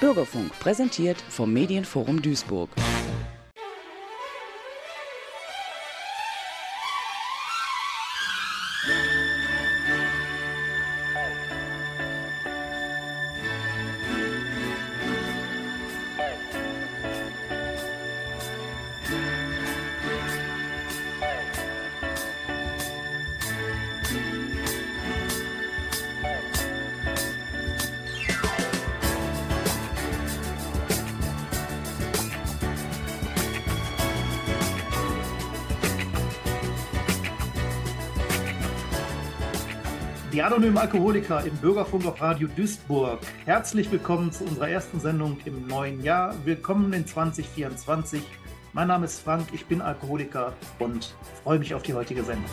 Bürgerfunk präsentiert vom Medienforum Duisburg. Die anonymen Alkoholiker im Bürgerfunk auf Radio Duisburg. Herzlich willkommen zu unserer ersten Sendung im neuen Jahr. Willkommen in 2024. Mein Name ist Frank, ich bin Alkoholiker und freue mich auf die heutige Sendung.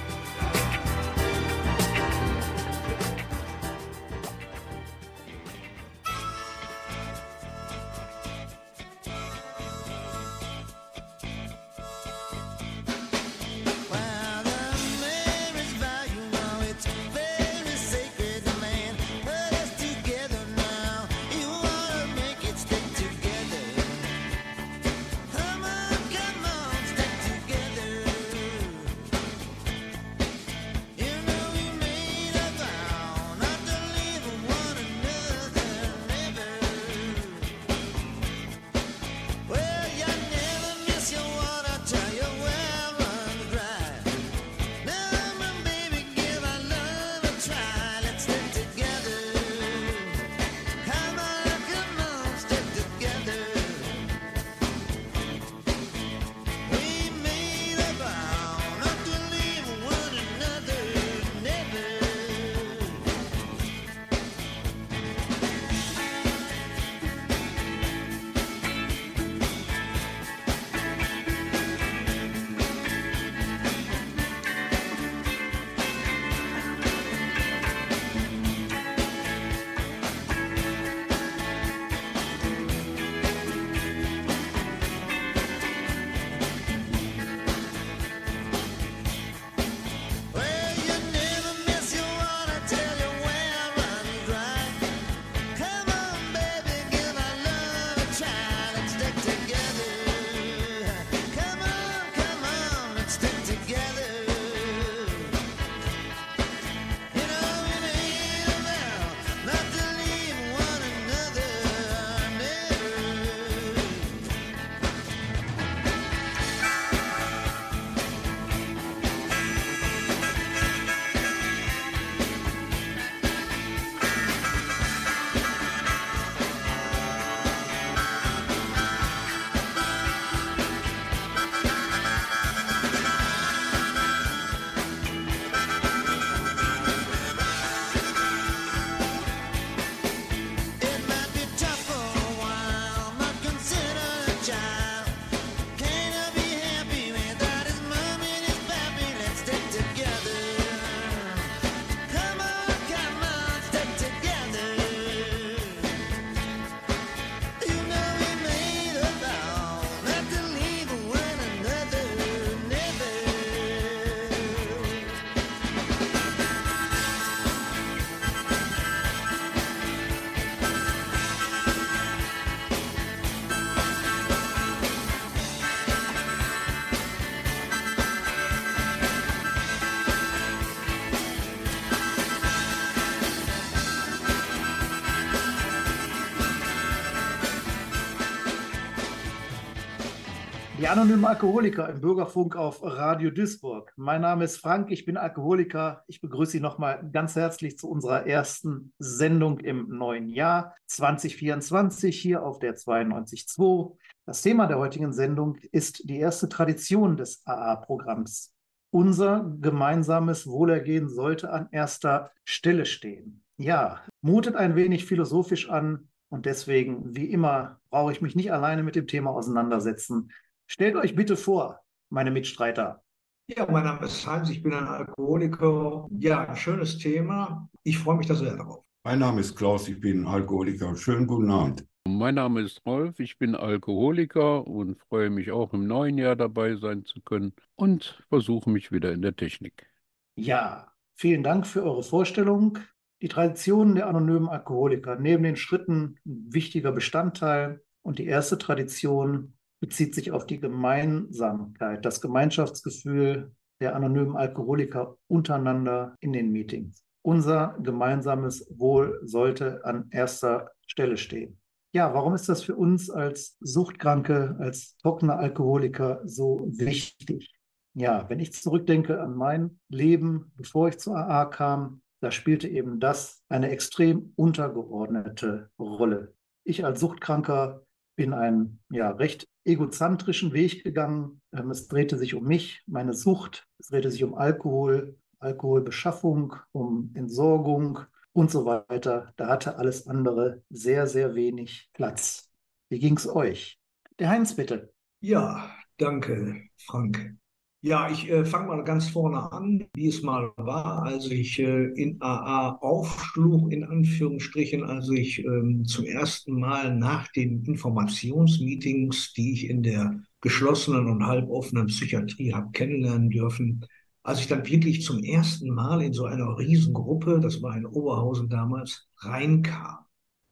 Die anonymen Alkoholiker im Bürgerfunk auf Radio Duisburg. Mein Name ist Frank, ich bin Alkoholiker. Ich begrüße Sie nochmal ganz herzlich zu unserer ersten Sendung im neuen Jahr 2024 hier auf der 92.2. Das Thema der heutigen Sendung ist die erste Tradition des AA-Programms. Unser gemeinsames Wohlergehen sollte an erster Stelle stehen. Ja, mutet ein wenig philosophisch an, und deswegen, wie immer, brauche ich mich nicht alleine mit dem Thema auseinandersetzen. Stellt euch bitte vor, meine Mitstreiter. Ja, mein Name ist Heinz, ich bin ein Alkoholiker. Ja, ein schönes Thema. Ich freue mich da sehr darauf. Mein Name ist Klaus, ich bin Alkoholiker. Schönen guten Abend. Mein Name ist Rolf, ich bin Alkoholiker und freue mich auch im neuen Jahr dabei sein zu können und versuche mich wieder in der Technik. Ja, vielen Dank für eure Vorstellung. Die Tradition der anonymen Alkoholiker neben den Schritten ein wichtiger Bestandteil. Und die erste Tradition bezieht sich auf die Gemeinsamkeit, das Gemeinschaftsgefühl der anonymen Alkoholiker untereinander in den Meetings. Unser gemeinsames Wohl sollte an erster Stelle stehen. Ja, warum ist das für uns als Suchtkranke, als trockene Alkoholiker so wichtig? Ja, wenn ich zurückdenke an mein Leben, bevor ich zur AA kam, da spielte eben das eine extrem untergeordnete Rolle. Ich als Suchtkranker bin einen ja, recht egozentrischen Weg gegangen. Ähm, es drehte sich um mich, meine Sucht, es drehte sich um Alkohol, Alkoholbeschaffung, um Entsorgung und so weiter. Da hatte alles andere sehr, sehr wenig Platz. Wie ging es euch? Der Heinz, bitte. Ja, danke, Frank. Ja, ich äh, fange mal ganz vorne an, wie es mal war, als ich äh, in AA aufschlug, in Anführungsstrichen, als ich ähm, zum ersten Mal nach den Informationsmeetings, die ich in der geschlossenen und halboffenen Psychiatrie habe kennenlernen dürfen, als ich dann wirklich zum ersten Mal in so einer Riesengruppe, das war in Oberhausen damals, reinkam.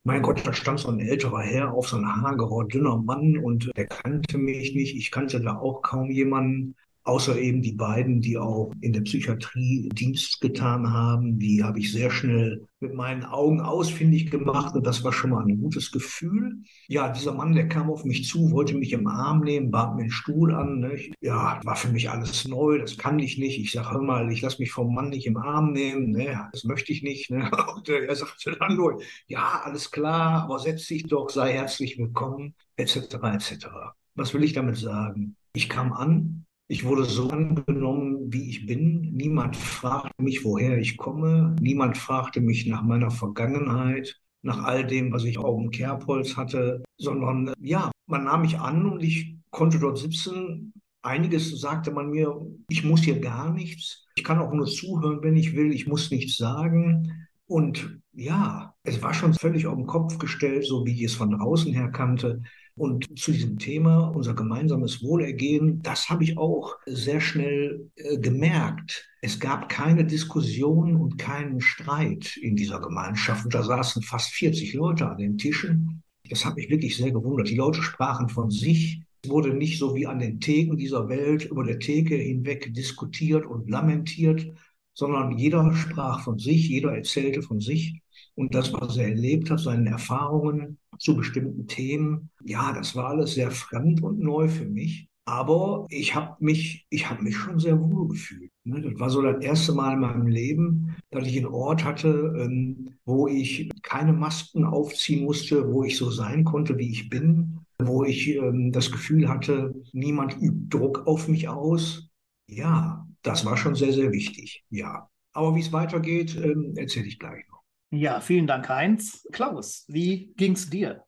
Mein Gott, da stand so ein älterer Herr auf so ein hagerer, dünner Mann und der kannte mich nicht. Ich kannte da auch kaum jemanden. Außer eben die beiden, die auch in der Psychiatrie Dienst getan haben, die habe ich sehr schnell mit meinen Augen ausfindig gemacht und das war schon mal ein gutes Gefühl. Ja, dieser Mann, der kam auf mich zu, wollte mich im Arm nehmen, bat mir einen Stuhl an. Ne? Ja, war für mich alles neu, das kann ich nicht. Ich sage, hör mal, ich lasse mich vom Mann nicht im Arm nehmen, ne? das möchte ich nicht. Ne? Und er sagte dann nur, ja, alles klar, aber setz dich doch, sei herzlich willkommen, etc., etc. Was will ich damit sagen? Ich kam an, ich wurde so angenommen, wie ich bin. Niemand fragte mich, woher ich komme. Niemand fragte mich nach meiner Vergangenheit, nach all dem, was ich auf dem Kerbholz hatte, sondern ja, man nahm mich an und ich konnte dort sitzen. Einiges sagte man mir, ich muss hier gar nichts. Ich kann auch nur zuhören, wenn ich will. Ich muss nichts sagen. Und ja, es war schon völlig auf den Kopf gestellt, so wie ich es von draußen her kannte. Und zu diesem Thema, unser gemeinsames Wohlergehen, das habe ich auch sehr schnell äh, gemerkt. Es gab keine Diskussion und keinen Streit in dieser Gemeinschaft. Und da saßen fast 40 Leute an den Tischen. Das hat mich wirklich sehr gewundert. Die Leute sprachen von sich. Es wurde nicht so wie an den Theken dieser Welt über der Theke hinweg diskutiert und lamentiert, sondern jeder sprach von sich, jeder erzählte von sich und das, was er erlebt hat, seine Erfahrungen zu bestimmten Themen, ja, das war alles sehr fremd und neu für mich. Aber ich habe mich, ich habe mich schon sehr wohl gefühlt. Ne? Das war so das erste Mal in meinem Leben, dass ich einen Ort hatte, ähm, wo ich keine Masken aufziehen musste, wo ich so sein konnte, wie ich bin, wo ich ähm, das Gefühl hatte, niemand übt Druck auf mich aus. Ja, das war schon sehr, sehr wichtig. Ja. Aber wie es weitergeht, ähm, erzähle ich gleich noch. Ja, vielen Dank, Heinz. Klaus, wie ging es dir?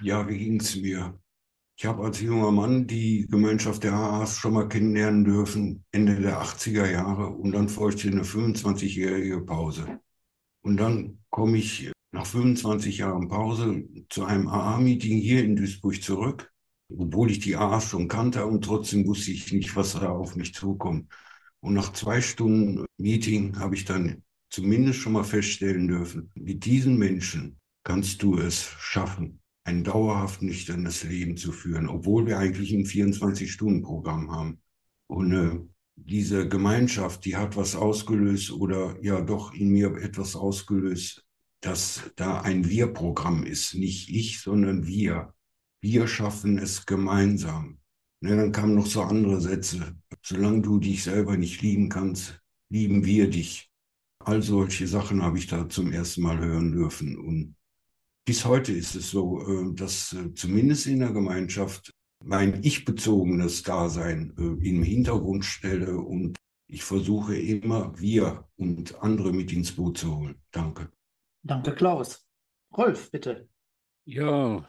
Ja, wie ging es mir? Ich habe als junger Mann die Gemeinschaft der AAs schon mal kennenlernen dürfen, Ende der 80er Jahre. Und dann folgte eine 25-jährige Pause. Und dann komme ich nach 25 Jahren Pause zu einem AA-Meeting hier in Duisburg zurück, obwohl ich die AAs schon kannte und trotzdem wusste ich nicht, was da auf mich zukommt. Und nach zwei Stunden Meeting habe ich dann zumindest schon mal feststellen dürfen, mit diesen Menschen kannst du es schaffen, ein dauerhaft nüchternes Leben zu führen, obwohl wir eigentlich ein 24-Stunden-Programm haben. Und äh, diese Gemeinschaft, die hat was ausgelöst oder ja doch in mir etwas ausgelöst, dass da ein Wir-Programm ist. Nicht ich, sondern wir. Wir schaffen es gemeinsam. Ne, dann kamen noch so andere Sätze. Solange du dich selber nicht lieben kannst, lieben wir dich. All solche Sachen habe ich da zum ersten Mal hören dürfen. Und bis heute ist es so, äh, dass äh, zumindest in der Gemeinschaft mein ich-bezogenes Dasein äh, im Hintergrund stelle und ich versuche immer wir und andere mit ins Boot zu holen. Danke. Danke, Klaus. Rolf, bitte. Ja,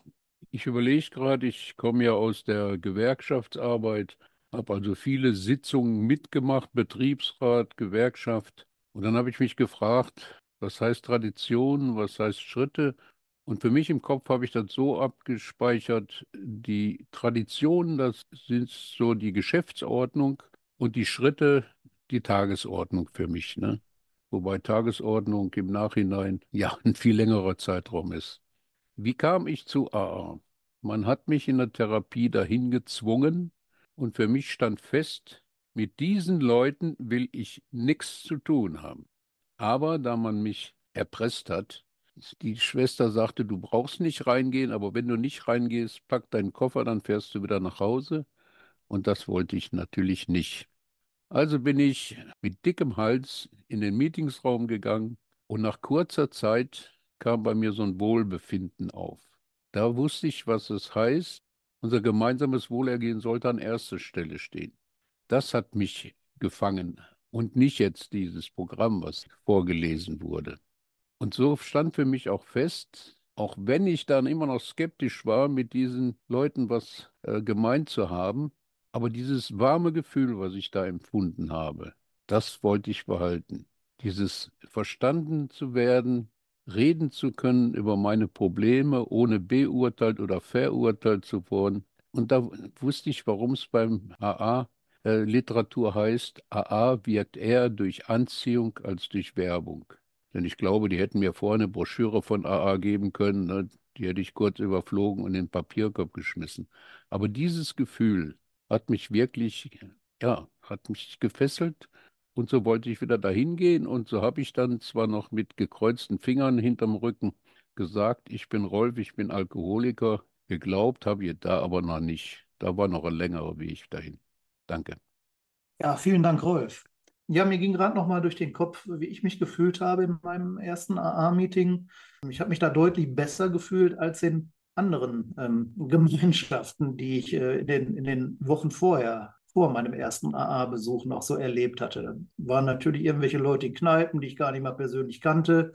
ich überlege gerade, ich komme ja aus der Gewerkschaftsarbeit, habe also viele Sitzungen mitgemacht, Betriebsrat, Gewerkschaft. Und dann habe ich mich gefragt, was heißt Tradition, was heißt Schritte? Und für mich im Kopf habe ich das so abgespeichert, die Traditionen, das sind so die Geschäftsordnung und die Schritte, die Tagesordnung für mich. Ne? wobei Tagesordnung im Nachhinein ja ein viel längerer Zeitraum ist. Wie kam ich zu AA? Man hat mich in der Therapie dahin gezwungen und für mich stand fest, mit diesen Leuten will ich nichts zu tun haben. Aber da man mich erpresst hat, die Schwester sagte, du brauchst nicht reingehen, aber wenn du nicht reingehst, pack deinen Koffer, dann fährst du wieder nach Hause. Und das wollte ich natürlich nicht. Also bin ich mit dickem Hals in den Meetingsraum gegangen und nach kurzer Zeit kam bei mir so ein Wohlbefinden auf. Da wusste ich, was es heißt. Unser gemeinsames Wohlergehen sollte an erster Stelle stehen. Das hat mich gefangen und nicht jetzt dieses Programm, was vorgelesen wurde. Und so stand für mich auch fest, auch wenn ich dann immer noch skeptisch war, mit diesen Leuten was äh, gemeint zu haben, aber dieses warme Gefühl, was ich da empfunden habe, das wollte ich behalten. Dieses verstanden zu werden, reden zu können über meine Probleme, ohne beurteilt oder verurteilt zu worden. Und da wusste ich, warum es beim AA äh, Literatur heißt, AA wirkt eher durch Anziehung als durch Werbung. Denn ich glaube, die hätten mir vorher eine Broschüre von AA geben können, ne? die hätte ich kurz überflogen und in den Papierkorb geschmissen. Aber dieses Gefühl hat mich wirklich, ja, hat mich gefesselt und so wollte ich wieder dahin gehen und so habe ich dann zwar noch mit gekreuzten Fingern hinterm Rücken gesagt, ich bin Rolf, ich bin Alkoholiker. Geglaubt habe ich da aber noch nicht. Da war noch ein längerer Weg dahin. Danke. Ja, vielen Dank, Rolf. Ja, mir ging gerade noch mal durch den Kopf, wie ich mich gefühlt habe in meinem ersten AA-Meeting. Ich habe mich da deutlich besser gefühlt als in anderen ähm, Gemeinschaften, die ich äh, in, den, in den Wochen vorher vor meinem ersten AA-Besuch noch so erlebt hatte. Da waren natürlich irgendwelche Leute in Kneipen, die ich gar nicht mal persönlich kannte.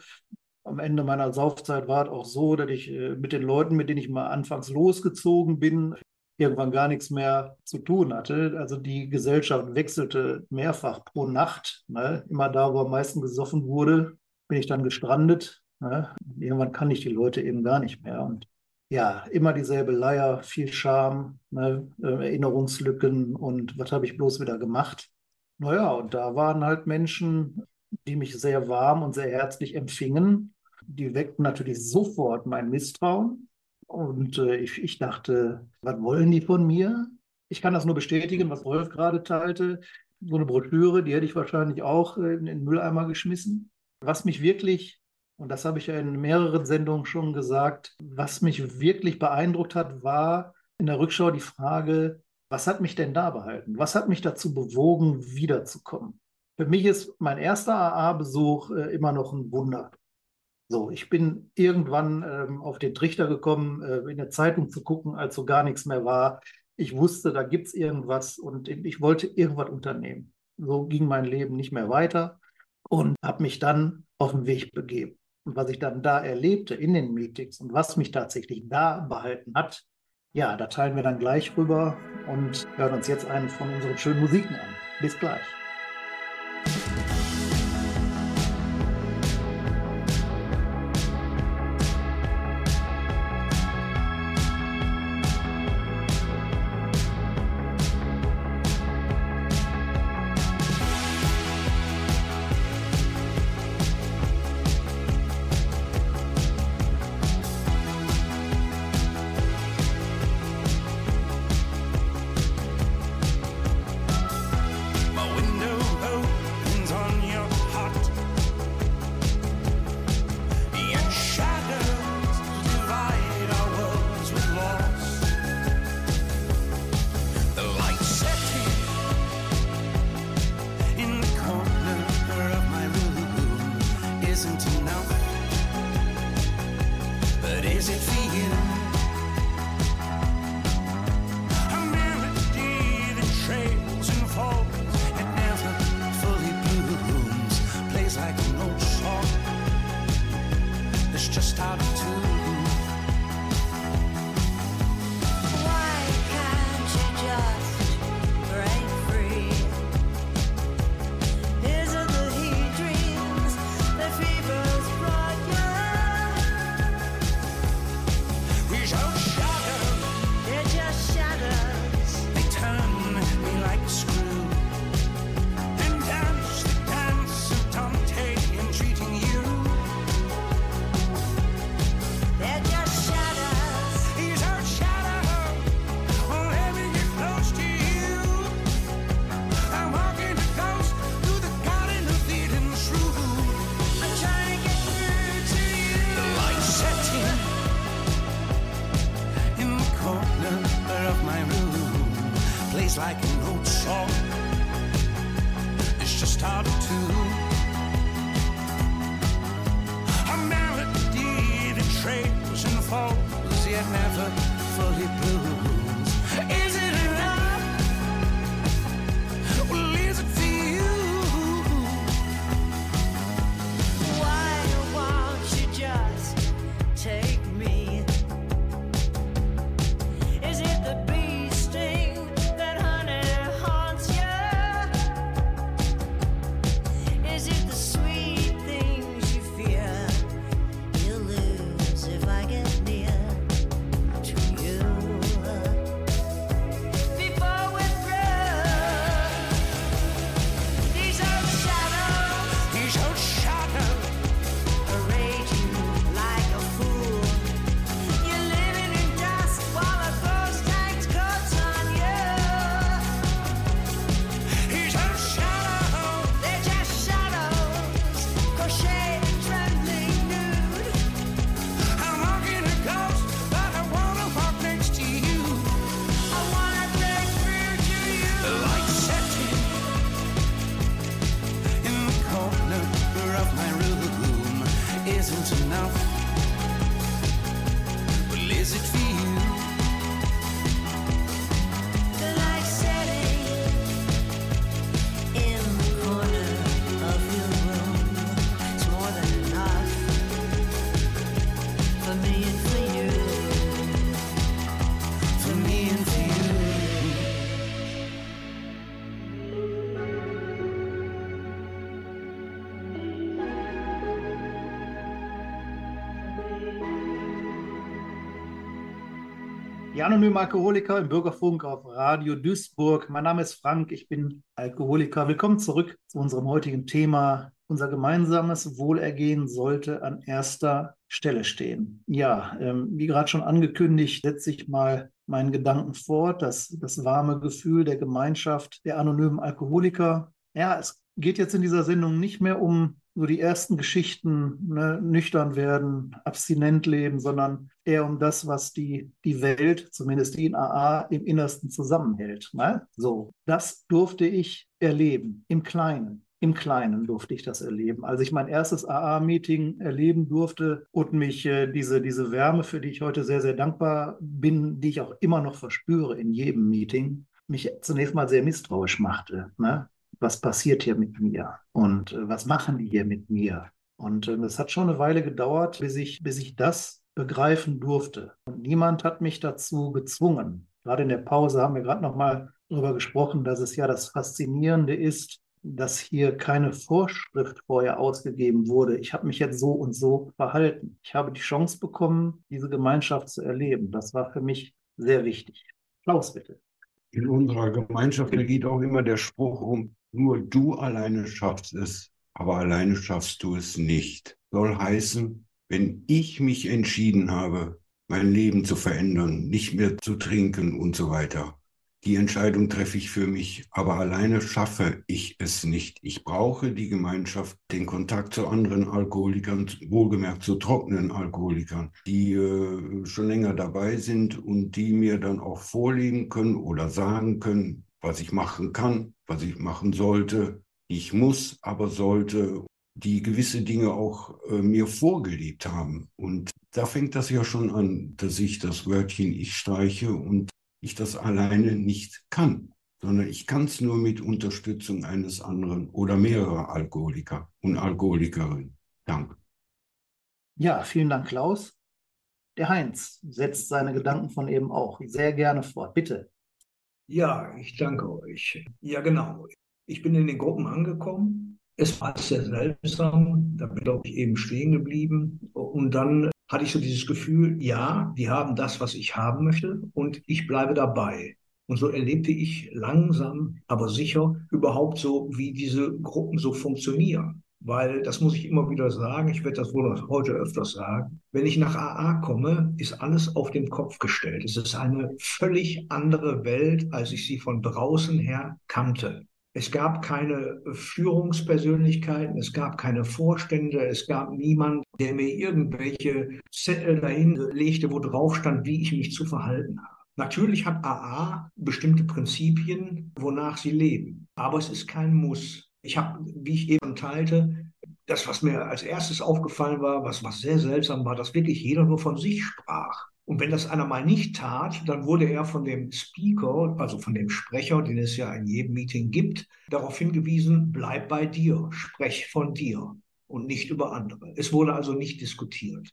Am Ende meiner Saufzeit war es auch so, dass ich äh, mit den Leuten, mit denen ich mal anfangs losgezogen bin, irgendwann gar nichts mehr zu tun hatte. Also die Gesellschaft wechselte mehrfach pro Nacht. Ne? Immer da, wo am meisten gesoffen wurde, bin ich dann gestrandet. Ne? Irgendwann kann ich die Leute eben gar nicht mehr. Und ja, immer dieselbe Leier, viel Scham, ne, äh, Erinnerungslücken und was habe ich bloß wieder gemacht? Naja, und da waren halt Menschen, die mich sehr warm und sehr herzlich empfingen. Die weckten natürlich sofort mein Misstrauen. Und äh, ich, ich dachte, was wollen die von mir? Ich kann das nur bestätigen, was Rolf gerade teilte. So eine Broschüre, die hätte ich wahrscheinlich auch äh, in den Mülleimer geschmissen. Was mich wirklich und das habe ich ja in mehreren Sendungen schon gesagt. Was mich wirklich beeindruckt hat, war in der Rückschau die Frage, was hat mich denn da behalten? Was hat mich dazu bewogen, wiederzukommen? Für mich ist mein erster AA-Besuch äh, immer noch ein Wunder. So, ich bin irgendwann ähm, auf den Trichter gekommen, äh, in der Zeitung zu gucken, als so gar nichts mehr war. Ich wusste, da gibt es irgendwas und ich wollte irgendwas unternehmen. So ging mein Leben nicht mehr weiter und habe mich dann auf den Weg begeben. Und was ich dann da erlebte in den Meetings und was mich tatsächlich da behalten hat, ja, da teilen wir dann gleich rüber und hören uns jetzt einen von unseren schönen Musiken an. Bis gleich. Die anonymen Alkoholiker im Bürgerfunk auf Radio Duisburg. Mein Name ist Frank, ich bin Alkoholiker. Willkommen zurück zu unserem heutigen Thema. Unser gemeinsames Wohlergehen sollte an erster Stelle stehen. Ja, ähm, wie gerade schon angekündigt, setze ich mal meinen Gedanken fort, dass das warme Gefühl der Gemeinschaft der anonymen Alkoholiker. Ja, es geht jetzt in dieser Sendung nicht mehr um so die ersten Geschichten, ne, nüchtern werden, abstinent leben, sondern eher um das, was die, die Welt, zumindest die in AA, im Innersten zusammenhält. Ne? So, das durfte ich erleben, im Kleinen. Im Kleinen durfte ich das erleben. Als ich mein erstes AA-Meeting erleben durfte und mich äh, diese, diese Wärme, für die ich heute sehr, sehr dankbar bin, die ich auch immer noch verspüre in jedem Meeting, mich zunächst mal sehr misstrauisch machte. Ne? Was passiert hier mit mir und äh, was machen die hier mit mir. Und äh, es hat schon eine Weile gedauert, bis ich, bis ich das begreifen durfte. Und niemand hat mich dazu gezwungen. Gerade in der Pause haben wir gerade noch mal darüber gesprochen, dass es ja das Faszinierende ist, dass hier keine Vorschrift vorher ausgegeben wurde. Ich habe mich jetzt so und so verhalten. Ich habe die Chance bekommen, diese Gemeinschaft zu erleben. Das war für mich sehr wichtig. Klaus, bitte. In unserer Gemeinschaft, geht auch immer der Spruch um, nur du alleine schaffst es, aber alleine schaffst du es nicht. Soll heißen, wenn ich mich entschieden habe, mein Leben zu verändern, nicht mehr zu trinken und so weiter, die Entscheidung treffe ich für mich, aber alleine schaffe ich es nicht. Ich brauche die Gemeinschaft, den Kontakt zu anderen Alkoholikern, wohlgemerkt zu trockenen Alkoholikern, die äh, schon länger dabei sind und die mir dann auch vorlegen können oder sagen können, was ich machen kann, was ich machen sollte, ich muss, aber sollte, die gewisse Dinge auch äh, mir vorgelebt haben. Und da fängt das ja schon an, dass ich das Wörtchen ich streiche und ich das alleine nicht kann, sondern ich kann es nur mit Unterstützung eines anderen oder mehrerer Alkoholiker und Alkoholikerinnen. Danke. Ja, vielen Dank, Klaus. Der Heinz setzt seine Gedanken von eben auch sehr gerne fort. Bitte. Ja, ich danke euch. Ja, genau. Ich bin in den Gruppen angekommen. Es war sehr seltsam. Da bin ich eben stehen geblieben. Und dann hatte ich so dieses Gefühl, ja, die haben das, was ich haben möchte und ich bleibe dabei. Und so erlebte ich langsam, aber sicher überhaupt so, wie diese Gruppen so funktionieren. Weil, das muss ich immer wieder sagen, ich werde das wohl heute öfters sagen, wenn ich nach AA komme, ist alles auf den Kopf gestellt. Es ist eine völlig andere Welt, als ich sie von draußen her kannte. Es gab keine Führungspersönlichkeiten, es gab keine Vorstände, es gab niemand, der mir irgendwelche Zettel dahin legte, wo drauf stand, wie ich mich zu verhalten habe. Natürlich hat AA bestimmte Prinzipien, wonach sie leben, aber es ist kein Muss. Ich habe, wie ich eben teilte, das, was mir als erstes aufgefallen war, was, was sehr seltsam war, dass wirklich jeder nur von sich sprach. Und wenn das einer mal nicht tat, dann wurde er von dem Speaker, also von dem Sprecher, den es ja in jedem Meeting gibt, darauf hingewiesen, bleib bei dir, sprech von dir und nicht über andere. Es wurde also nicht diskutiert.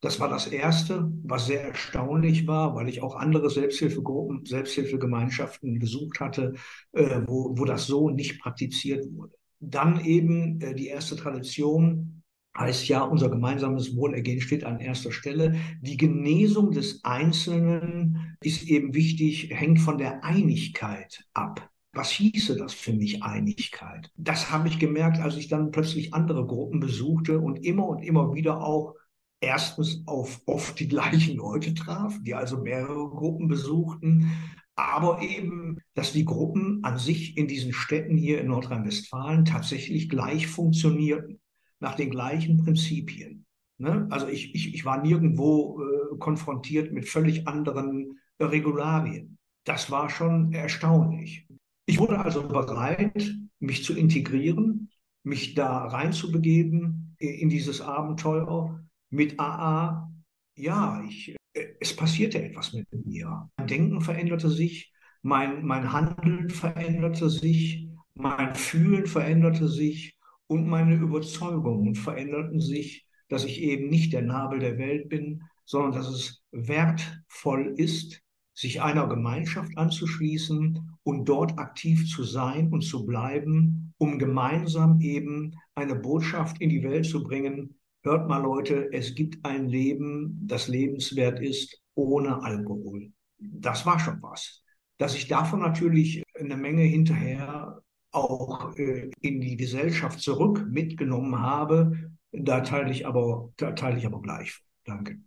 Das war das Erste, was sehr erstaunlich war, weil ich auch andere Selbsthilfegruppen, Selbsthilfegemeinschaften besucht hatte, äh, wo, wo das so nicht praktiziert wurde. Dann eben äh, die erste Tradition heißt ja, unser gemeinsames Wohlergehen steht an erster Stelle. Die Genesung des Einzelnen ist eben wichtig, hängt von der Einigkeit ab. Was hieße das für mich Einigkeit? Das habe ich gemerkt, als ich dann plötzlich andere Gruppen besuchte und immer und immer wieder auch erstens auf oft die gleichen Leute traf, die also mehrere Gruppen besuchten, aber eben, dass die Gruppen an sich in diesen Städten hier in Nordrhein-Westfalen tatsächlich gleich funktionierten nach den gleichen Prinzipien. Ne? Also ich, ich, ich war nirgendwo äh, konfrontiert mit völlig anderen Regularien. Das war schon erstaunlich. Ich wurde also bereit, mich zu integrieren, mich da reinzubegeben in dieses Abenteuer mit AA. Ja, ich, äh, es passierte etwas mit mir. Mein Denken veränderte sich, mein, mein Handeln veränderte sich, mein Fühlen veränderte sich und meine Überzeugungen veränderten sich, dass ich eben nicht der Nabel der Welt bin, sondern dass es wertvoll ist, sich einer Gemeinschaft anzuschließen und dort aktiv zu sein und zu bleiben, um gemeinsam eben eine Botschaft in die Welt zu bringen. Hört mal Leute, es gibt ein Leben, das lebenswert ist, ohne Alkohol. Das war schon was. Dass ich davon natürlich eine Menge hinterher auch äh, in die Gesellschaft zurück mitgenommen habe, da teile ich aber, da teile ich aber gleich. Danke.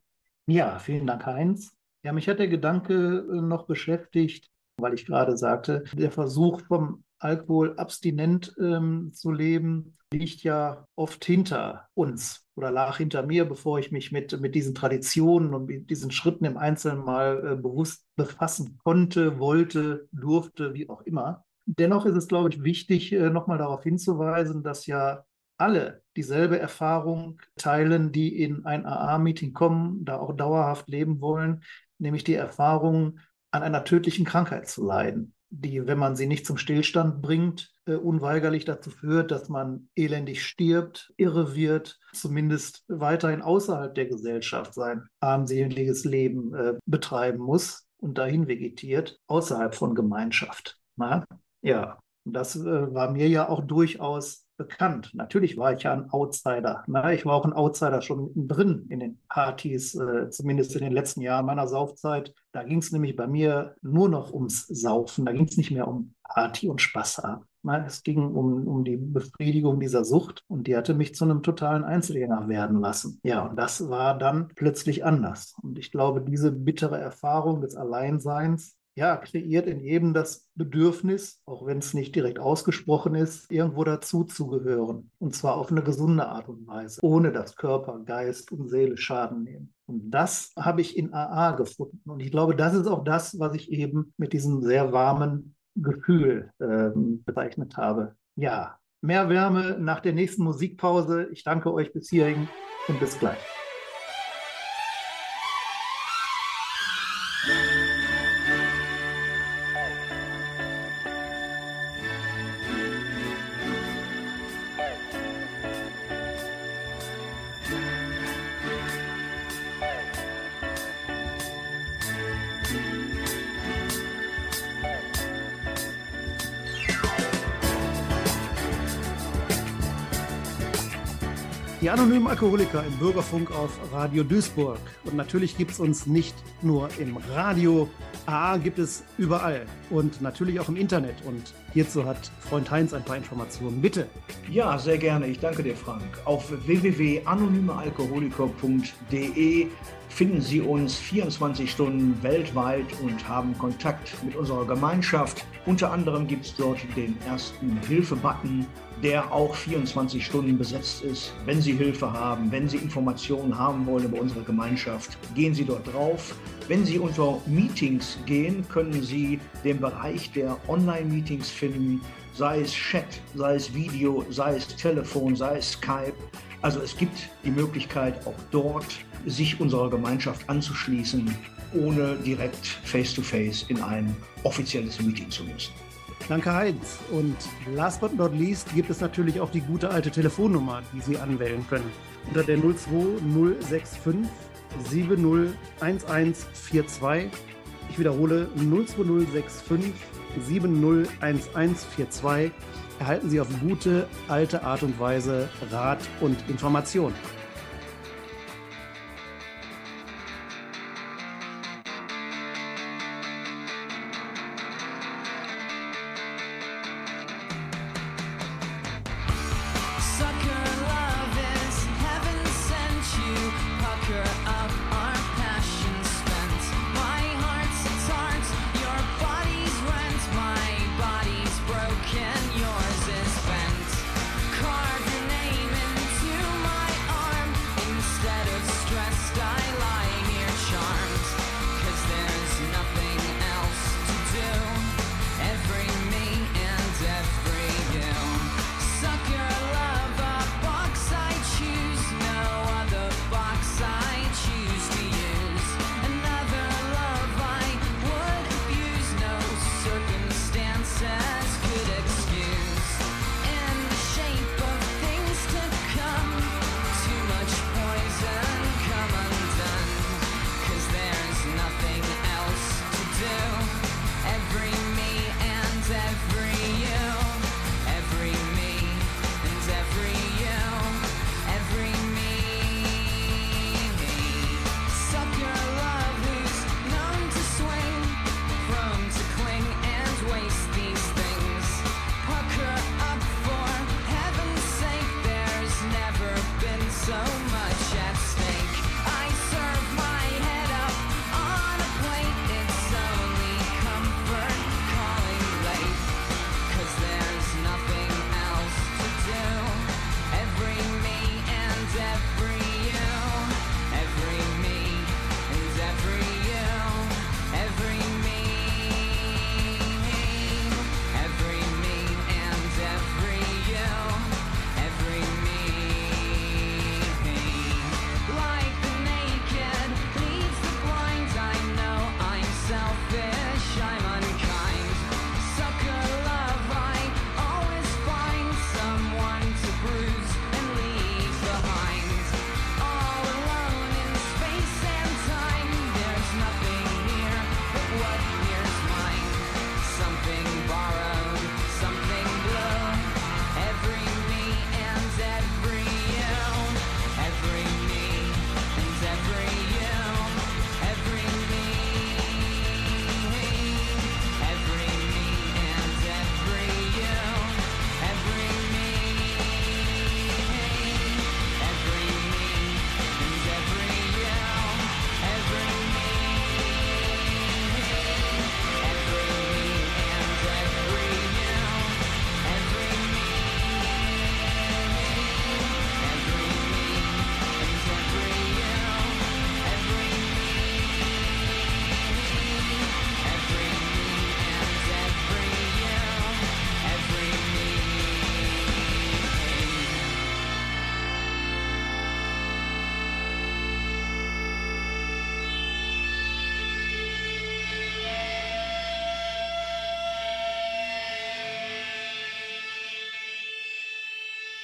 Ja, vielen Dank, Heinz. Ja, mich hat der Gedanke äh, noch beschäftigt, weil ich gerade sagte, der Versuch vom Alkohol abstinent ähm, zu leben, liegt ja oft hinter uns oder lag hinter mir, bevor ich mich mit, mit diesen Traditionen und mit diesen Schritten im Einzelnen mal äh, bewusst befassen konnte, wollte, durfte, wie auch immer. Dennoch ist es, glaube ich, wichtig, äh, nochmal darauf hinzuweisen, dass ja alle dieselbe Erfahrung teilen, die in ein AA-Meeting kommen, da auch dauerhaft leben wollen, nämlich die Erfahrung, an einer tödlichen Krankheit zu leiden, die, wenn man sie nicht zum Stillstand bringt, äh, unweigerlich dazu führt, dass man elendig stirbt, irre wird, zumindest weiterhin außerhalb der Gesellschaft sein armseliges Leben äh, betreiben muss und dahin vegetiert, außerhalb von Gemeinschaft. Na? Ja, das äh, war mir ja auch durchaus bekannt. Natürlich war ich ja ein Outsider. Ne? Ich war auch ein Outsider schon mittendrin in den Partys, äh, zumindest in den letzten Jahren meiner Saufzeit. Da ging es nämlich bei mir nur noch ums Saufen. Da ging es nicht mehr um Party und Spaß haben. Ne? Es ging um, um die Befriedigung dieser Sucht und die hatte mich zu einem totalen Einzelgänger werden lassen. Ja, und das war dann plötzlich anders. Und ich glaube, diese bittere Erfahrung des Alleinseins, ja, kreiert in jedem das Bedürfnis, auch wenn es nicht direkt ausgesprochen ist, irgendwo dazu zu gehören. Und zwar auf eine gesunde Art und Weise, ohne dass Körper, Geist und Seele Schaden nehmen. Und das habe ich in AA gefunden. Und ich glaube, das ist auch das, was ich eben mit diesem sehr warmen Gefühl ähm, bezeichnet habe. Ja, mehr Wärme nach der nächsten Musikpause. Ich danke euch bis hierhin und bis gleich. Anonymen Alkoholiker im Bürgerfunk auf Radio Duisburg. Und natürlich gibt es uns nicht nur im Radio. AA gibt es überall und natürlich auch im Internet. Und hierzu hat Freund Heinz ein paar Informationen. Bitte. Ja, sehr gerne. Ich danke dir, Frank. Auf www.anonymealkoholiker.de finden Sie uns 24 Stunden weltweit und haben Kontakt mit unserer Gemeinschaft. Unter anderem gibt es dort den ersten Hilfe-Button, der auch 24 Stunden besetzt ist. Wenn Sie Hilfe haben, wenn Sie Informationen haben wollen über unsere Gemeinschaft, gehen Sie dort drauf. Wenn Sie unter Meetings gehen, können Sie den Bereich der Online-Meetings finden, sei es Chat, sei es Video, sei es Telefon, sei es Skype. Also es gibt die Möglichkeit, auch dort sich unserer Gemeinschaft anzuschließen, ohne direkt face-to-face in ein offizielles Meeting zu müssen. Danke, Heinz. Und last but not least gibt es natürlich auch die gute alte Telefonnummer, die Sie anwählen können. Unter der 02065 701142. Ich wiederhole 02065 701142 erhalten Sie auf gute alte Art und Weise Rat und Information.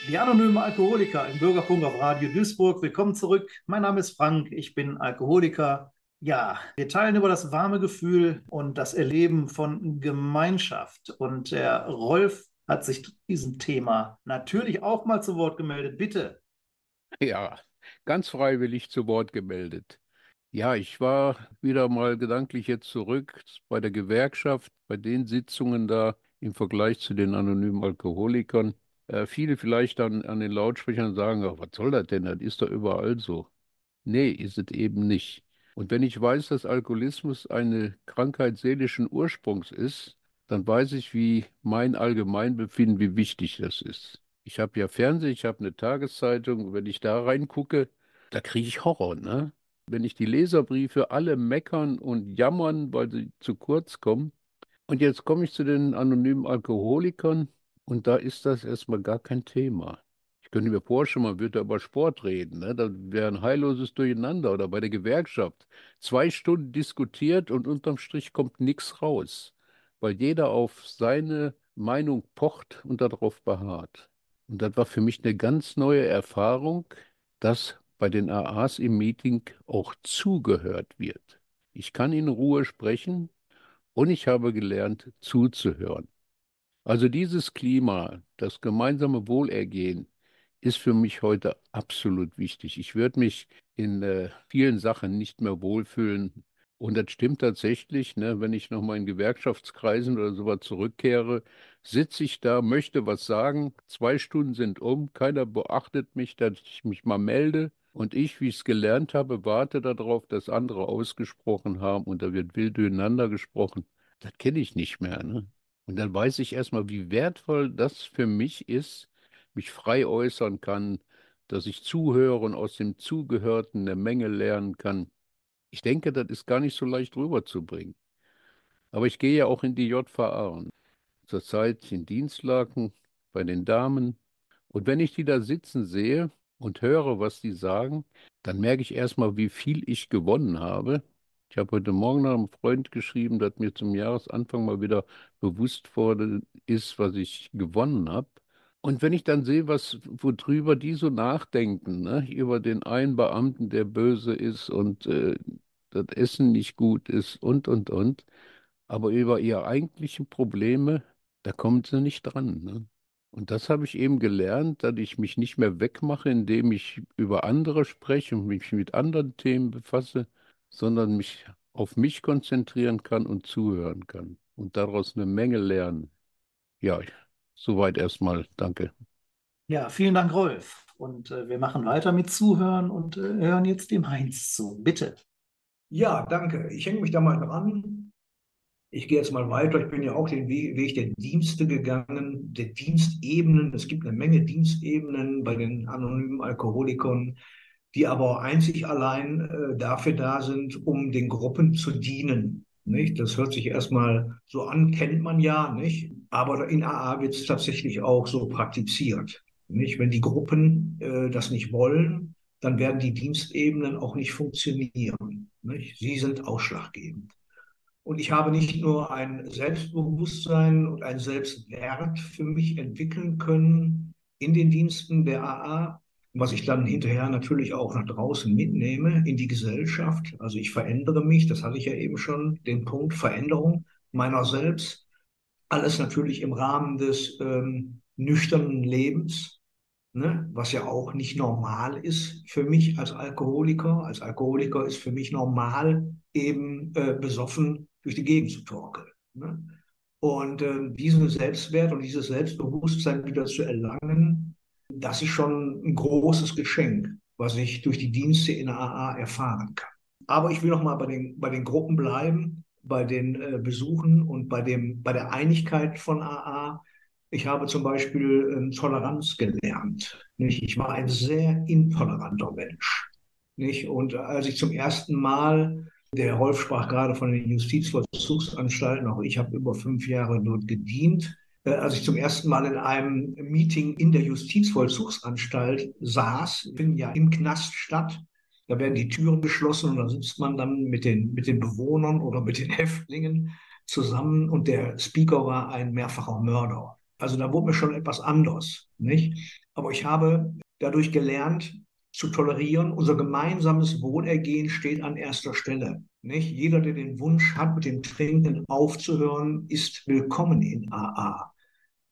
Die anonymen Alkoholiker im Bürgerfunk auf Radio Duisburg. Willkommen zurück. Mein Name ist Frank, ich bin Alkoholiker. Ja, wir teilen über das warme Gefühl und das Erleben von Gemeinschaft. Und der Rolf hat sich zu diesem Thema natürlich auch mal zu Wort gemeldet. Bitte. Ja, ganz freiwillig zu Wort gemeldet. Ja, ich war wieder mal gedanklich jetzt zurück bei der Gewerkschaft, bei den Sitzungen da im Vergleich zu den anonymen Alkoholikern. Äh, viele vielleicht an, an den Lautsprechern sagen, ach, was soll das denn? Das ist doch überall so. Nee, ist es eben nicht. Und wenn ich weiß, dass Alkoholismus eine Krankheit seelischen Ursprungs ist, dann weiß ich, wie mein Allgemeinbefinden, wie wichtig das ist. Ich habe ja Fernsehen, ich habe eine Tageszeitung. Wenn ich da reingucke, da kriege ich Horror, ne? Wenn ich die Leserbriefe alle meckern und jammern, weil sie zu kurz kommen. Und jetzt komme ich zu den anonymen Alkoholikern und da ist das erstmal gar kein Thema. Ich könnte mir vorstellen, man würde über Sport reden, ne? Da wäre ein heilloses Durcheinander oder bei der Gewerkschaft. Zwei Stunden diskutiert und unterm Strich kommt nichts raus, weil jeder auf seine Meinung pocht und darauf beharrt. Und das war für mich eine ganz neue Erfahrung, dass bei den AAs im Meeting auch zugehört wird. Ich kann in Ruhe sprechen und ich habe gelernt zuzuhören. Also dieses Klima, das gemeinsame Wohlergehen, ist für mich heute absolut wichtig. Ich würde mich in äh, vielen Sachen nicht mehr wohlfühlen. Und das stimmt tatsächlich, ne? Wenn ich nochmal in Gewerkschaftskreisen oder sowas zurückkehre, sitze ich da, möchte was sagen, zwei Stunden sind um, keiner beachtet mich, dass ich mich mal melde. Und ich, wie ich es gelernt habe, warte darauf, dass andere ausgesprochen haben und da wird wild durcheinander gesprochen. Das kenne ich nicht mehr. Ne? Und dann weiß ich erstmal, wie wertvoll das für mich ist, mich frei äußern kann, dass ich zuhöre und aus dem Zugehörten eine Menge lernen kann. Ich denke, das ist gar nicht so leicht rüberzubringen. Aber ich gehe ja auch in die JVA zurzeit in Dienstlaken bei den Damen. Und wenn ich die da sitzen sehe und höre, was die sagen, dann merke ich erstmal, wie viel ich gewonnen habe. Ich habe heute Morgen noch einem Freund geschrieben, dass mir zum Jahresanfang mal wieder bewusst wurde, ist, was ich gewonnen habe. Und wenn ich dann sehe, was, worüber die so nachdenken, ne, über den einen Beamten, der böse ist und äh, das Essen nicht gut ist und, und, und, aber über ihre eigentlichen Probleme, da kommen sie nicht dran. Ne? Und das habe ich eben gelernt, dass ich mich nicht mehr wegmache, indem ich über andere spreche und mich mit anderen Themen befasse, sondern mich auf mich konzentrieren kann und zuhören kann und daraus eine Menge lernen. Ja, soweit erstmal. Danke. Ja, vielen Dank, Rolf. Und äh, wir machen weiter mit Zuhören und äh, hören jetzt dem Heinz zu. Bitte. Ja, danke. Ich hänge mich da mal dran. Ich gehe jetzt mal weiter. Ich bin ja auch den We- Weg der Dienste gegangen, der Dienstebenen. Es gibt eine Menge Dienstebenen bei den anonymen Alkoholikern, die aber einzig allein äh, dafür da sind, um den Gruppen zu dienen. Nicht? Das hört sich erstmal so an, kennt man ja, nicht? Aber in AA wird es tatsächlich auch so praktiziert. Nicht? Wenn die Gruppen äh, das nicht wollen, dann werden die Dienstebenen auch nicht funktionieren. Nicht? Sie sind ausschlaggebend. Und ich habe nicht nur ein Selbstbewusstsein und ein Selbstwert für mich entwickeln können in den Diensten der AA, was ich dann hinterher natürlich auch nach draußen mitnehme in die Gesellschaft. Also ich verändere mich, das hatte ich ja eben schon, den Punkt Veränderung meiner selbst. Alles natürlich im Rahmen des ähm, nüchternen Lebens, ne? was ja auch nicht normal ist für mich als Alkoholiker. Als Alkoholiker ist für mich normal, eben äh, besoffen durch die Gegend zu torkeln. Ne? Und äh, diesen Selbstwert und dieses Selbstbewusstsein wieder zu erlangen, das ist schon ein großes Geschenk, was ich durch die Dienste in AA erfahren kann. Aber ich will noch mal bei den, bei den Gruppen bleiben, bei den äh, Besuchen und bei, dem, bei der Einigkeit von AA. Ich habe zum Beispiel ähm, Toleranz gelernt. Nicht? Ich war ein sehr intoleranter Mensch. Nicht? Und als ich zum ersten Mal, der Rolf sprach gerade von den Justizvollzugsanstalten, auch ich habe über fünf Jahre dort gedient, äh, als ich zum ersten Mal in einem Meeting in der Justizvollzugsanstalt saß, finden ja im Knast statt. Da werden die Türen geschlossen und da sitzt man dann mit den, mit den Bewohnern oder mit den Häftlingen zusammen und der Speaker war ein mehrfacher Mörder. Also da wurde mir schon etwas anders, nicht? Aber ich habe dadurch gelernt zu tolerieren. Unser gemeinsames Wohlergehen steht an erster Stelle. Nicht? Jeder, der den Wunsch hat, mit dem Trinken aufzuhören, ist willkommen in AA.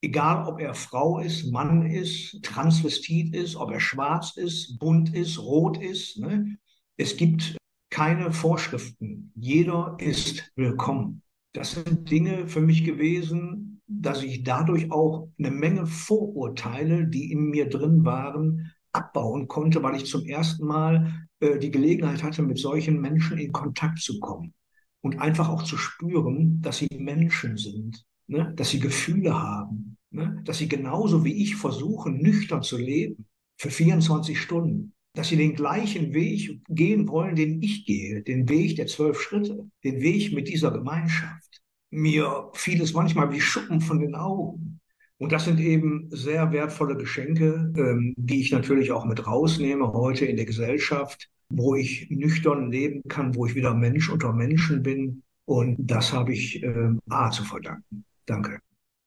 Egal, ob er Frau ist, Mann ist, Transvestit ist, ob er schwarz ist, bunt ist, rot ist. Ne? Es gibt keine Vorschriften. Jeder ist willkommen. Das sind Dinge für mich gewesen, dass ich dadurch auch eine Menge Vorurteile, die in mir drin waren, abbauen konnte, weil ich zum ersten Mal äh, die Gelegenheit hatte, mit solchen Menschen in Kontakt zu kommen und einfach auch zu spüren, dass sie Menschen sind, ne? dass sie Gefühle haben, ne? dass sie genauso wie ich versuchen, nüchtern zu leben für 24 Stunden, dass sie den gleichen Weg gehen wollen, den ich gehe, den Weg der zwölf Schritte, den Weg mit dieser Gemeinschaft. Mir fiel es manchmal wie Schuppen von den Augen. Und das sind eben sehr wertvolle Geschenke, ähm, die ich natürlich auch mit rausnehme heute in der Gesellschaft, wo ich nüchtern leben kann, wo ich wieder Mensch unter Menschen bin. Und das habe ich ähm, A zu verdanken. Danke.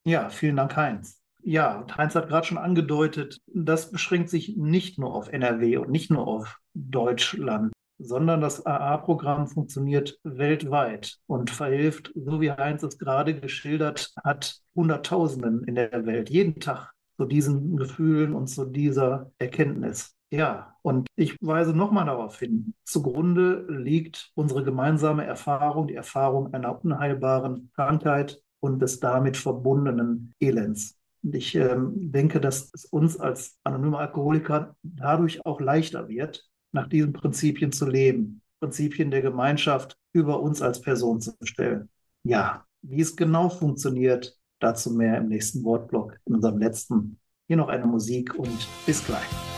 Ja, vielen Dank, Heinz. Ja, Heinz hat gerade schon angedeutet, das beschränkt sich nicht nur auf NRW und nicht nur auf Deutschland, sondern das AA-Programm funktioniert weltweit und verhilft, so wie Heinz es gerade geschildert hat, Hunderttausenden in der Welt, jeden Tag zu diesen Gefühlen und zu dieser Erkenntnis. Ja, und ich weise nochmal darauf hin, zugrunde liegt unsere gemeinsame Erfahrung, die Erfahrung einer unheilbaren Krankheit und des damit verbundenen Elends. Und ich ähm, denke, dass es uns als anonyme Alkoholiker dadurch auch leichter wird, nach diesen Prinzipien zu leben, Prinzipien der Gemeinschaft über uns als Person zu stellen. Ja, wie es genau funktioniert, dazu mehr im nächsten Wortblock, in unserem letzten. Hier noch eine Musik und bis gleich.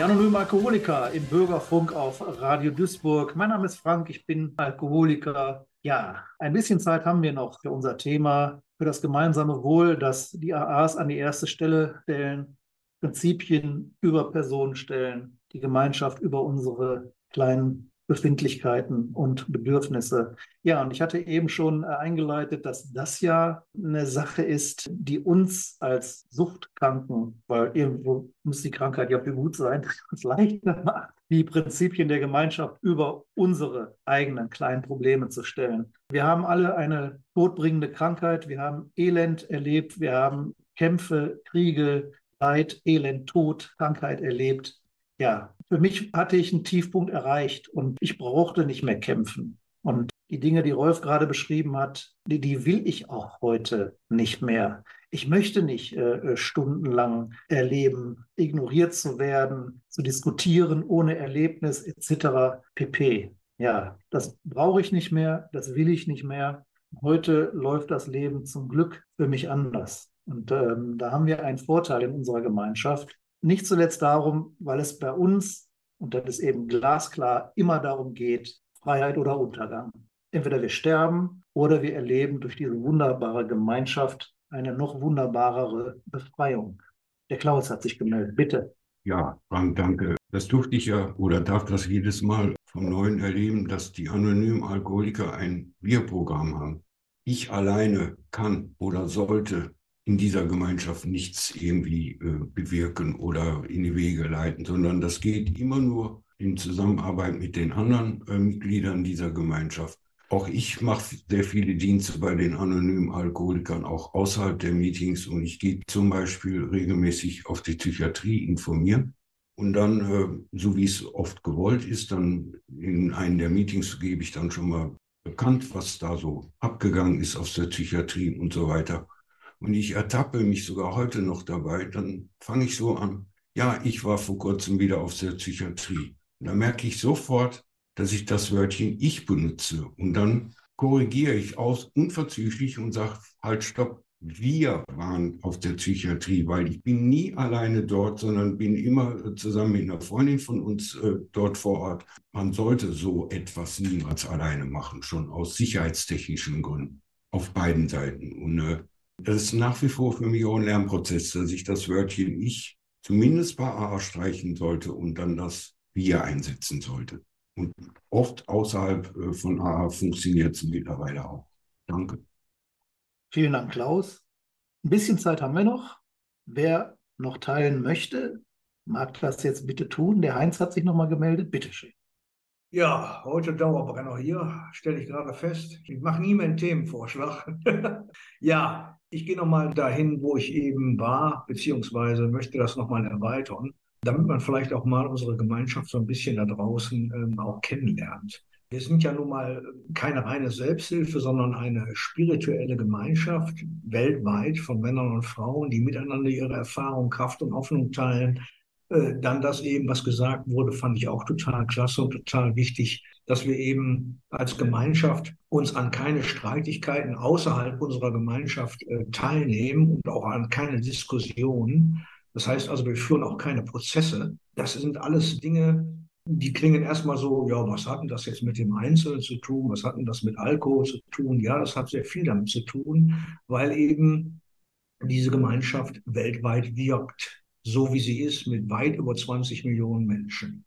Die anonymen Alkoholiker im Bürgerfunk auf Radio Duisburg. Mein Name ist Frank, ich bin Alkoholiker. Ja, ein bisschen Zeit haben wir noch für unser Thema, für das gemeinsame Wohl, das die AAs an die erste Stelle stellen, Prinzipien über Personen stellen, die Gemeinschaft über unsere kleinen Befindlichkeiten und Bedürfnisse. Ja, und ich hatte eben schon äh, eingeleitet, dass das ja eine Sache ist, die uns als Suchtkranken, weil irgendwo muss die Krankheit ja für gut sein, es leichter macht, die Prinzipien der Gemeinschaft über unsere eigenen kleinen Probleme zu stellen. Wir haben alle eine todbringende Krankheit, wir haben Elend erlebt, wir haben Kämpfe, Kriege, Leid, Elend, Tod, Krankheit erlebt ja, für mich hatte ich einen Tiefpunkt erreicht und ich brauchte nicht mehr kämpfen. Und die Dinge, die Rolf gerade beschrieben hat, die, die will ich auch heute nicht mehr. Ich möchte nicht äh, stundenlang erleben, ignoriert zu werden, zu diskutieren ohne Erlebnis etc. pp. Ja, das brauche ich nicht mehr, das will ich nicht mehr. Heute läuft das Leben zum Glück für mich anders. Und ähm, da haben wir einen Vorteil in unserer Gemeinschaft. Nicht zuletzt darum, weil es bei uns, und das ist eben glasklar, immer darum geht, Freiheit oder Untergang. Entweder wir sterben oder wir erleben durch diese wunderbare Gemeinschaft eine noch wunderbarere Befreiung. Der Klaus hat sich gemeldet, bitte. Ja, Frank, danke. Das durfte ich ja oder darf das jedes Mal vom Neuen erleben, dass die anonymen Alkoholiker ein Wir-Programm haben. Ich alleine kann oder sollte in dieser Gemeinschaft nichts irgendwie äh, bewirken oder in die Wege leiten, sondern das geht immer nur in Zusammenarbeit mit den anderen äh, Mitgliedern dieser Gemeinschaft. Auch ich mache sehr viele Dienste bei den anonymen Alkoholikern, auch außerhalb der Meetings. Und ich gehe zum Beispiel regelmäßig auf die Psychiatrie informieren. Und dann, äh, so wie es oft gewollt ist, dann in einem der Meetings gebe ich dann schon mal bekannt, was da so abgegangen ist aus der Psychiatrie und so weiter und ich ertappe mich sogar heute noch dabei, dann fange ich so an, ja, ich war vor kurzem wieder auf der Psychiatrie. Und da merke ich sofort, dass ich das Wörtchen ich benutze. Und dann korrigiere ich aus unverzüglich und sage, halt, stopp, wir waren auf der Psychiatrie, weil ich bin nie alleine dort, sondern bin immer zusammen mit einer Freundin von uns äh, dort vor Ort. Man sollte so etwas niemals alleine machen, schon aus sicherheitstechnischen Gründen, auf beiden Seiten. Und äh, das ist nach wie vor für mich auch ein Lernprozess, dass ich das Wörtchen ich zumindest bei AA streichen sollte und dann das wir einsetzen sollte. Und oft außerhalb äh, von AA funktioniert es mittlerweile auch. Danke. Vielen Dank, Klaus. Ein bisschen Zeit haben wir noch. Wer noch teilen möchte, mag das jetzt bitte tun. Der Heinz hat sich nochmal gemeldet. Bitte schön. Ja, heute Dauerbrenner hier, stelle ich gerade fest. Ich mache nie mehr einen Themenvorschlag. ja, ich gehe nochmal dahin, wo ich eben war, beziehungsweise möchte das nochmal erweitern, damit man vielleicht auch mal unsere Gemeinschaft so ein bisschen da draußen ähm, auch kennenlernt. Wir sind ja nun mal keine reine Selbsthilfe, sondern eine spirituelle Gemeinschaft weltweit von Männern und Frauen, die miteinander ihre Erfahrung, Kraft und Hoffnung teilen, äh, dann das eben, was gesagt wurde, fand ich auch total klasse und total wichtig, dass wir eben als Gemeinschaft uns an keine Streitigkeiten außerhalb unserer Gemeinschaft äh, teilnehmen und auch an keine Diskussionen. Das heißt also, wir führen auch keine Prozesse. Das sind alles Dinge, die klingen erstmal so, ja, was hat denn das jetzt mit dem Einzelnen zu tun? Was hat denn das mit Alkohol zu tun? Ja, das hat sehr viel damit zu tun, weil eben diese Gemeinschaft weltweit wirkt so wie sie ist, mit weit über 20 Millionen Menschen.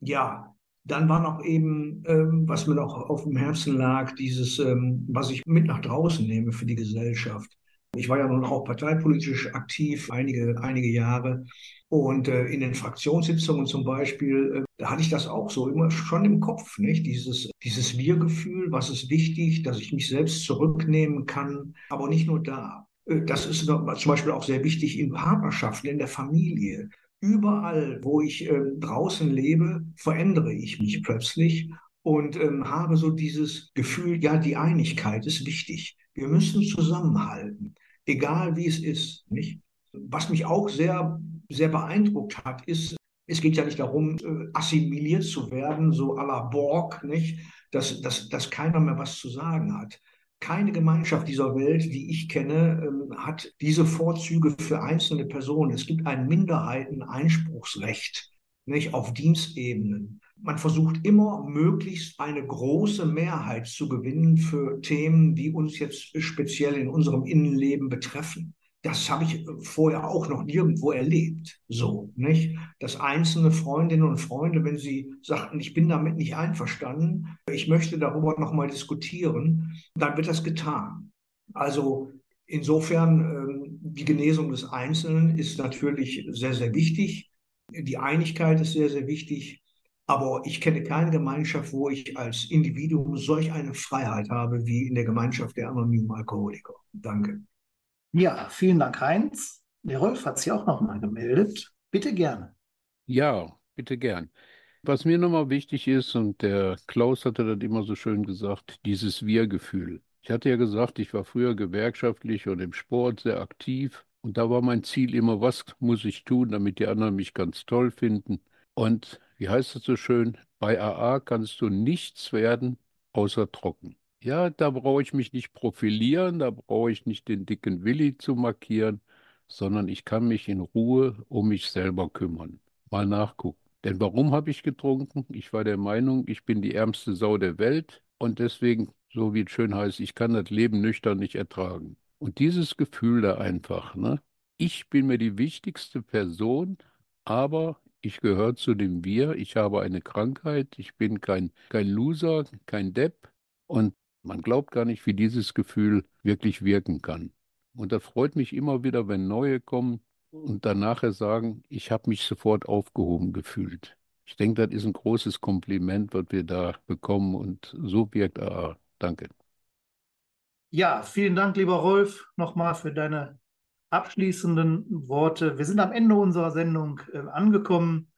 Ja, dann war noch eben, ähm, was mir noch auf dem Herzen lag, dieses, ähm, was ich mit nach draußen nehme für die Gesellschaft. Ich war ja nun auch parteipolitisch aktiv einige, einige Jahre. Und äh, in den Fraktionssitzungen zum Beispiel, äh, da hatte ich das auch so immer schon im Kopf, nicht? Dieses, dieses Wir-Gefühl, was ist wichtig, dass ich mich selbst zurücknehmen kann, aber nicht nur da. Äh, das ist zum Beispiel auch sehr wichtig in Partnerschaften, in der Familie. Überall, wo ich äh, draußen lebe, verändere ich mich plötzlich und ähm, habe so dieses Gefühl, ja, die Einigkeit ist wichtig. Wir müssen zusammenhalten, egal wie es ist. Nicht? Was mich auch sehr, sehr beeindruckt hat, ist, es geht ja nicht darum, äh, assimiliert zu werden, so à la Borg, nicht? Dass, dass, dass keiner mehr was zu sagen hat. Keine Gemeinschaft dieser Welt, die ich kenne, ähm, hat diese Vorzüge für einzelne Personen. Es gibt ein Minderheiteneinspruchsrecht. nicht, auf Dienstebenen. Man versucht immer möglichst eine große Mehrheit zu gewinnen für Themen, die uns jetzt speziell in unserem Innenleben betreffen. Das habe ich vorher auch noch nirgendwo erlebt. So, nicht? Dass einzelne Freundinnen und Freunde, wenn sie sagten, ich bin damit nicht einverstanden, ich möchte darüber nochmal diskutieren, dann wird das getan. Also insofern, ähm, die Genesung des Einzelnen ist natürlich sehr, sehr wichtig. Die Einigkeit ist sehr, sehr wichtig. Aber ich kenne keine Gemeinschaft, wo ich als Individuum solch eine Freiheit habe wie in der Gemeinschaft der anonymen Alkoholiker. Danke. Ja, vielen Dank, Heinz. Der Rolf hat sich auch noch mal gemeldet. Bitte gerne. Ja, bitte gern. Was mir nochmal wichtig ist, und der Klaus hatte das immer so schön gesagt, dieses Wir-Gefühl. Ich hatte ja gesagt, ich war früher gewerkschaftlich und im Sport sehr aktiv. Und da war mein Ziel immer, was muss ich tun, damit die anderen mich ganz toll finden. Und wie heißt es so schön, bei AA kannst du nichts werden außer trocken. Ja, da brauche ich mich nicht profilieren, da brauche ich nicht den dicken Willi zu markieren, sondern ich kann mich in Ruhe um mich selber kümmern. Mal nachgucken. Denn warum habe ich getrunken? Ich war der Meinung, ich bin die ärmste Sau der Welt und deswegen, so wie es schön heißt, ich kann das Leben nüchtern nicht ertragen. Und dieses Gefühl da einfach, ne? Ich bin mir die wichtigste Person, aber ich gehöre zu dem Wir, ich habe eine Krankheit, ich bin kein, kein Loser, kein Depp und man glaubt gar nicht, wie dieses Gefühl wirklich wirken kann. Und das freut mich immer wieder, wenn neue kommen und dann nachher sagen, ich habe mich sofort aufgehoben gefühlt. Ich denke, das ist ein großes Kompliment, was wir da bekommen und so wirkt AA. Danke. Ja, vielen Dank, lieber Rolf, nochmal für deine abschließenden Worte. Wir sind am Ende unserer Sendung äh, angekommen.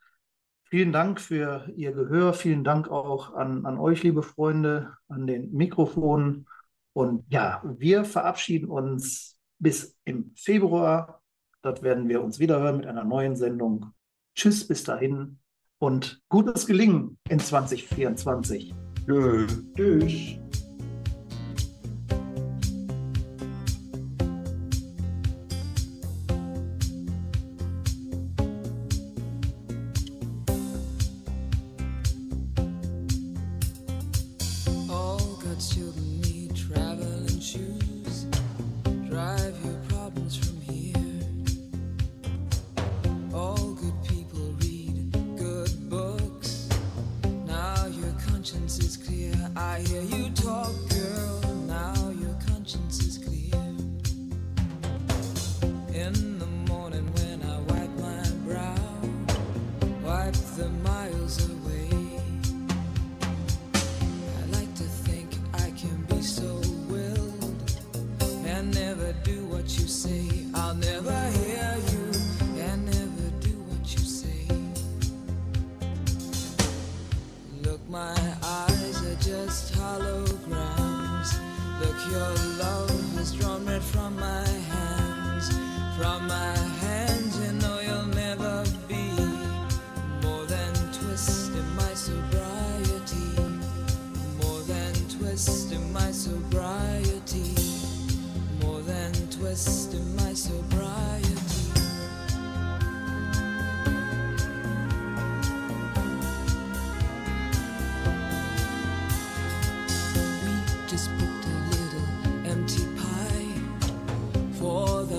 Vielen Dank für Ihr Gehör. Vielen Dank auch an, an euch, liebe Freunde, an den Mikrofonen. Und ja, wir verabschieden uns bis im Februar. Dort werden wir uns wiederhören mit einer neuen Sendung. Tschüss, bis dahin und gutes Gelingen in 2024. Tschö. Tschüss.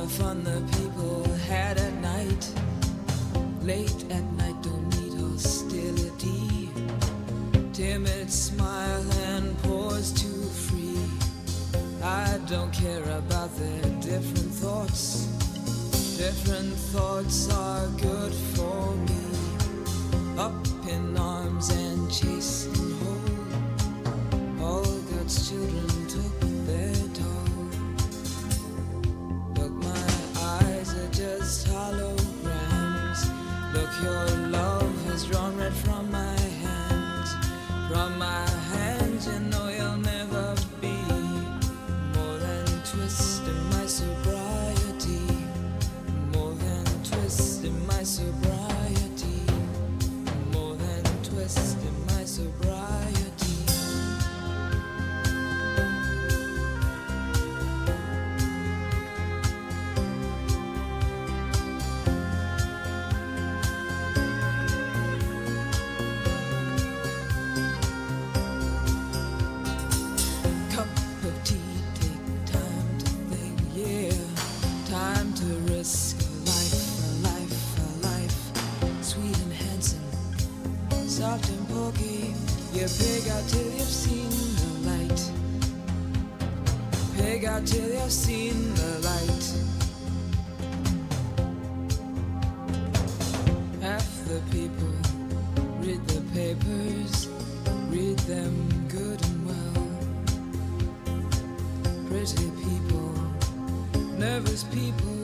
The fun the people had at night. Late at night, don't need hostility timid smile and pause too free. I don't care about their different thoughts. Different thoughts are good for me. Up in arms and chasing home. All God's children people